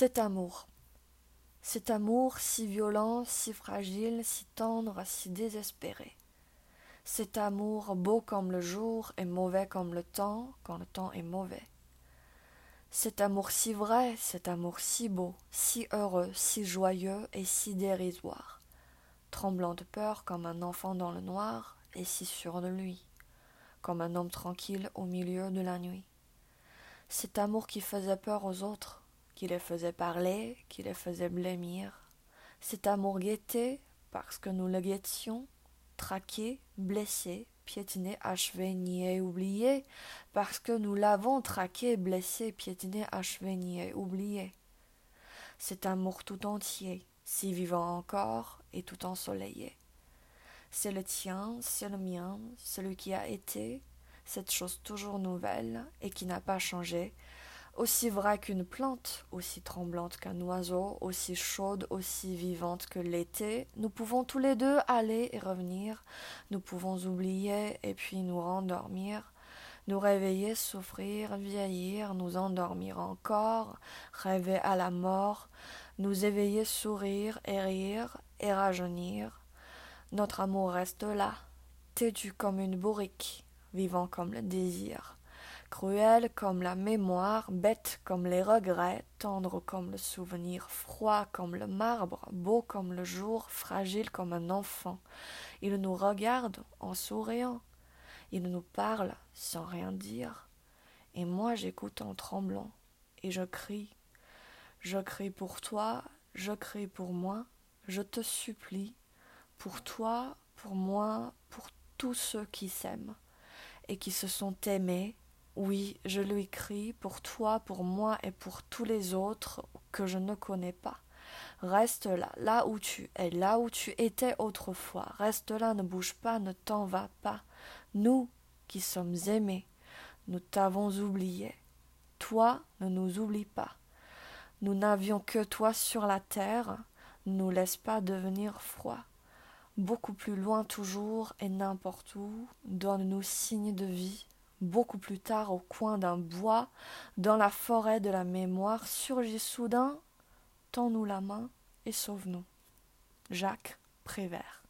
Cet amour. Cet amour si violent, si fragile, si tendre, si désespéré. Cet amour beau comme le jour et mauvais comme le temps quand le temps est mauvais. Cet amour si vrai, cet amour si beau, si heureux, si joyeux et si dérisoire, tremblant de peur comme un enfant dans le noir et si sûr de lui, comme un homme tranquille au milieu de la nuit. Cet amour qui faisait peur aux autres, qui les faisait parler, qui les faisait blêmir. Cet amour guetté, parce que nous le guettions, traqué, blessé, piétiné, achevé, nié, oublié, parce que nous l'avons traqué, blessé, piétiné, achevé, nié, oublié. Cet amour tout entier, si vivant encore et tout ensoleillé. C'est le tien, c'est le mien, celui qui a été, cette chose toujours nouvelle et qui n'a pas changé, aussi vraie qu'une plante, aussi tremblante qu'un oiseau, aussi chaude, aussi vivante que l'été, nous pouvons tous les deux aller et revenir, nous pouvons oublier et puis nous rendormir, nous réveiller, souffrir, vieillir, nous endormir encore, rêver à la mort, nous éveiller, sourire et rire et rajeunir. Notre amour reste là, têtu comme une bourrique, vivant comme le désir cruel comme la mémoire, bête comme les regrets, tendre comme le souvenir, froid comme le marbre, beau comme le jour, fragile comme un enfant. Il nous regarde en souriant, il nous parle sans rien dire, et moi j'écoute en tremblant, et je crie. Je crie pour toi, je crie pour moi, je te supplie, pour toi, pour moi, pour tous ceux qui s'aiment, et qui se sont aimés, oui, je lui crie pour toi, pour moi et pour tous les autres que je ne connais pas. Reste là, là où tu es, là où tu étais autrefois. Reste là, ne bouge pas, ne t'en va pas. Nous qui sommes aimés, nous t'avons oublié. Toi, ne nous oublie pas. Nous n'avions que toi sur la terre, ne nous laisse pas devenir froid. Beaucoup plus loin toujours et n'importe où, donne-nous signe de vie Beaucoup plus tard, au coin d'un bois, dans la forêt de la mémoire, surgit soudain Tends-nous la main et sauve-nous. Jacques Prévert.